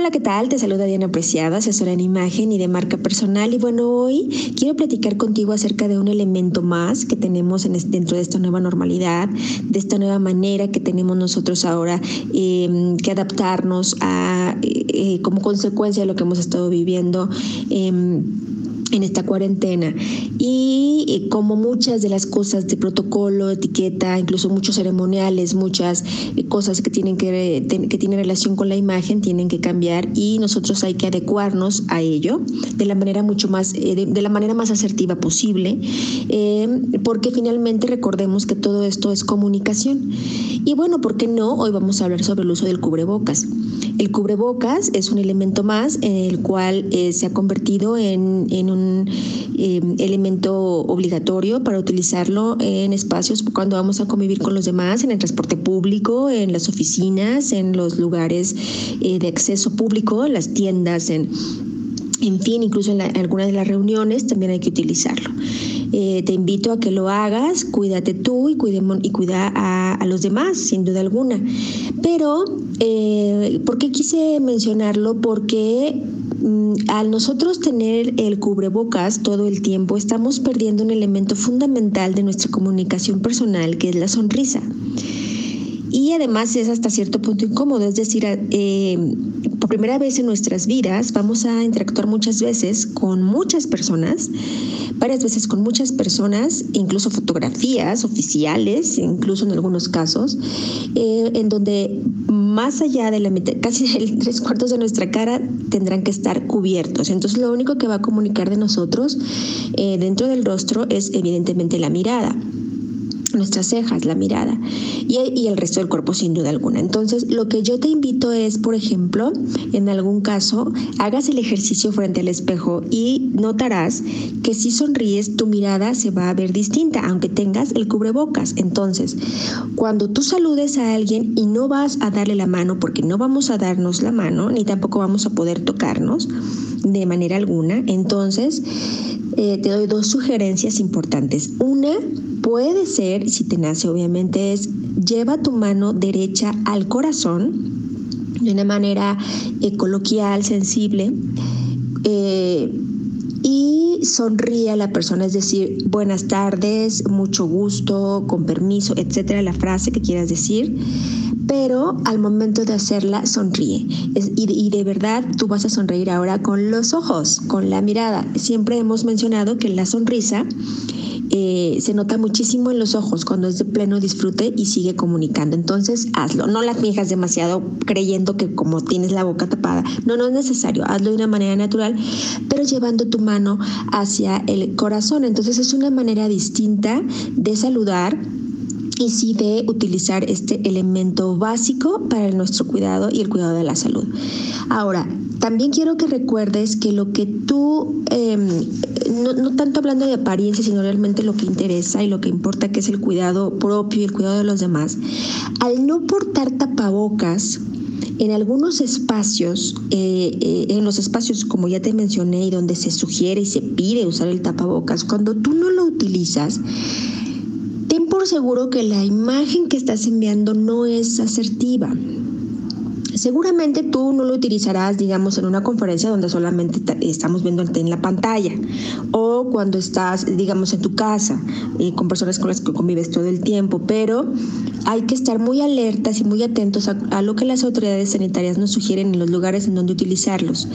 Hola, ¿qué tal? Te saluda Diana Preciada, asesora en imagen y de marca personal. Y bueno, hoy quiero platicar contigo acerca de un elemento más que tenemos en dentro de esta nueva normalidad, de esta nueva manera que tenemos nosotros ahora em, que adaptarnos a, eh, eh, como consecuencia de lo que hemos estado viviendo. Em, en esta cuarentena y como muchas de las cosas de protocolo, etiqueta, incluso muchos ceremoniales, muchas eh, cosas que tienen que, que tienen relación con la imagen tienen que cambiar y nosotros hay que adecuarnos a ello de la manera mucho más eh, de, la manera más asertiva posible eh, porque finalmente recordemos que todo esto es comunicación y bueno, ¿por qué no? Hoy vamos a hablar sobre el uso del cubrebocas. El cubrebocas es un elemento más en el cual se ha convertido en, en un Em, elemento obligatorio para utilizarlo en espacios cuando vamos a convivir con los demás, en el transporte público, en las oficinas, en los lugares eh, de acceso público, en las tiendas, en, en fin, incluso en, algunas de las reuniones también hay que utilizarlo. Eh, te invito a que lo hagas, cuídate tú y, cuidemos, y cuida a, los demás, sin duda alguna. Pero, eh, ¿por qué quise mencionarlo? Porque Mm, al nosotros tener el cubrebocas todo el tiempo, estamos perdiendo un elemento fundamental de nuestra comunicación personal, que es la sonrisa. Y además es hasta cierto punto incómodo, es decir, eh, por primera vez en nuestras vidas vamos a interactuar muchas veces con muchas personas, varias veces con muchas personas, incluso fotografías oficiales, incluso en algunos casos, eh, en donde más allá de la mitad, casi tres cuartos de nuestra cara tendrán que estar cubiertos. Entonces lo único que va a comunicar de nosotros eh, dentro del rostro es evidentemente la mirada nuestras cejas, la mirada y, el resto del cuerpo sin duda alguna. Entonces, lo que yo te invito es, por ejemplo, en algún caso, hagas el ejercicio frente al espejo y notarás que si sonríes, tu mirada se va a ver distinta, aunque tengas el cubrebocas. Entonces, cuando tú saludes a alguien y no vas a darle la mano, porque no vamos a darnos la mano, ni tampoco vamos a poder tocarnos de manera alguna, entonces eh, te doy dos sugerencias importantes. Una puede ser, si te nace obviamente, es lleva tu mano derecha al corazón de una manera eh, coloquial, sensible. Eh, y sonríe a la persona, es decir, buenas tardes, mucho gusto, con permiso, etcétera, la frase que quieras decir pero al momento de hacerla sonríe. y, de verdad tú vas a sonreír ahora con los ojos, con la mirada. Siempre hemos mencionado que la sonrisa eh, se nota muchísimo en los ojos cuando es de pleno disfrute y sigue comunicando. Entonces hazlo, no la fijas demasiado creyendo que como tienes la boca tapada. No, no es necesario, hazlo de una manera natural, pero llevando tu mano hacia el corazón. Entonces es una manera distinta de saludar y sí de utilizar este elemento básico para nuestro cuidado y el cuidado de la salud. Ahora, también quiero que recuerdes que lo que tú, em, no, no, tanto hablando de apariencia, sino realmente lo que interesa y lo que importa, que es el cuidado propio y el cuidado de los demás, al no portar tapabocas, en algunos espacios, eh, eh, en los espacios como ya te mencioné y donde se sugiere y se pide usar el tapabocas, cuando tú no lo utilizas, ten por seguro que la imagen que estás enviando no es asertiva. Seguramente tú no lo utilizarás, digamos, en una conferencia donde solamente estamos viendo en la pantalla o cuando estás, digamos, en tu casa eh, con personas con las que convives todo el tiempo, pero hay que estar muy alertas y muy atentos a, lo que las autoridades sanitarias nos sugieren en los lugares en donde utilizarlos.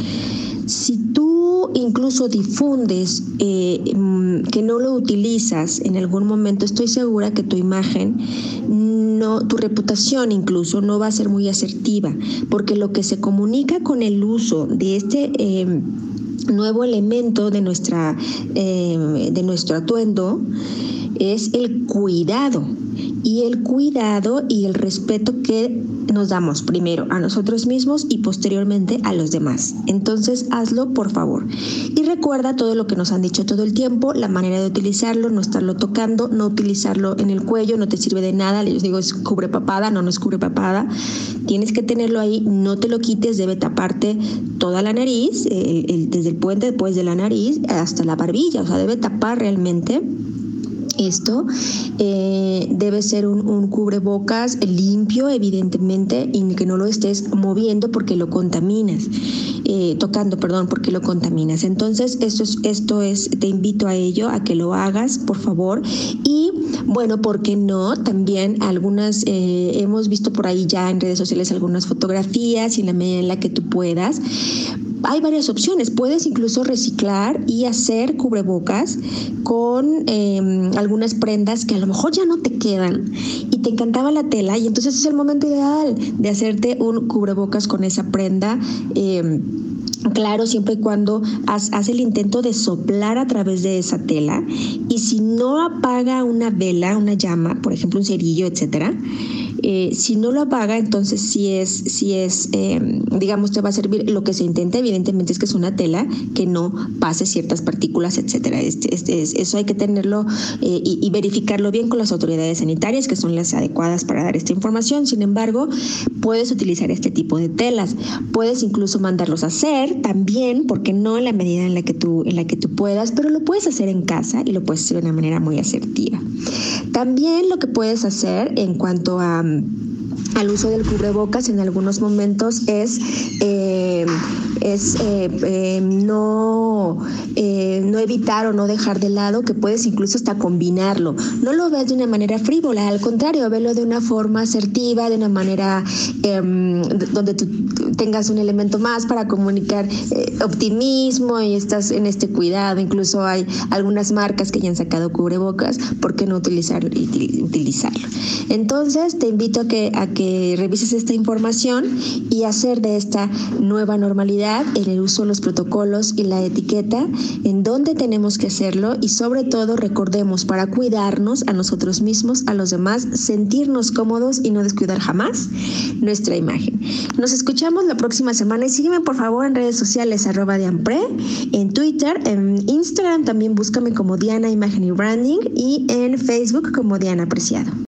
Si tú incluso difundes eh, mm, que no lo utilizas en algún momento, estoy segura que tu imagen, no, tu reputación incluso no va a ser muy asertiva, porque lo que se comunica con el uso de este em, nuevo elemento de, nuestra, em, de nuestro atuendo es el cuidado y el cuidado y el respeto que nos damos primero a nosotros mismos y posteriormente a los demás. Entonces hazlo por favor. Y recuerda todo lo que nos han dicho todo el tiempo, la manera de utilizarlo, no estarlo tocando, no utilizarlo en el cuello, no te sirve de nada. Les digo, es cubre papada, no, no es cubre papada. Tienes que tenerlo ahí, no te lo quites, debe taparte toda la nariz, desde el puente después de la nariz hasta la barbilla, o sea, debe tapar realmente esto. Eh, debe ser un, cubrebocas limpio, evidentemente, y que no lo estés moviendo porque lo contaminas, eh, tocando, perdón, porque lo contaminas. Entonces, esto es, esto es, te invito a ello, a que lo hagas, por favor. Y bueno, ¿por qué no? También algunas, eh, hemos visto por ahí ya en redes sociales algunas fotografías y en la medida en la que tú puedas hay varias opciones. Puedes incluso reciclar y hacer cubrebocas con em, algunas prendas que a lo mejor ya no te quedan y te encantaba la tela y entonces es el momento ideal de hacerte un cubrebocas con esa prenda. Em, claro, siempre y cuando haz, el intento de soplar a través de esa tela y si no apaga una vela, una llama, por ejemplo un cerillo, etcétera, eh, si no lo apaga, entonces si es, si es eh, digamos, te va a servir. Lo que se intenta, evidentemente, es que es una tela que no pase ciertas partículas, etcétera. Este, este, eso hay que tenerlo eh, y, verificarlo bien con las autoridades sanitarias, que son las adecuadas para dar esta información. Sin embargo, puedes utilizar este tipo de telas. Puedes incluso mandarlos a hacer también, porque no en la medida en la que tú, en la que tú puedas, pero lo puedes hacer en casa y lo puedes hacer de una manera muy asertiva. También lo que puedes hacer en cuanto a al uso del cubrebocas en algunos momentos es, eh, es eh, eh, no, no evitar o no dejar de lado, que puedes incluso hasta combinarlo. No lo ves de una manera frívola, al contrario, velo de una forma asertiva, de una manera em, donde tú tengas un elemento más para comunicar optimismo y estás en este cuidado. Incluso hay algunas marcas que ya han sacado cubrebocas, ¿por qué no utilizarlo? utilizarlo? Entonces, te invito a que, a que revises esta información y hacer de esta nueva normalidad en el uso de los protocolos y la etiqueta, en dónde tenemos que hacerlo y sobre todo recordemos para cuidarnos a nosotros mismos, a los demás, sentirnos cómodos y no descuidar jamás nuestra imagen. Nos escuchamos la próxima semana y sígueme por favor en redes sociales arroba de Ampre, en Twitter, en Instagram también búscame como Diana Imagen y Branding y en Facebook como Diana Apreciado.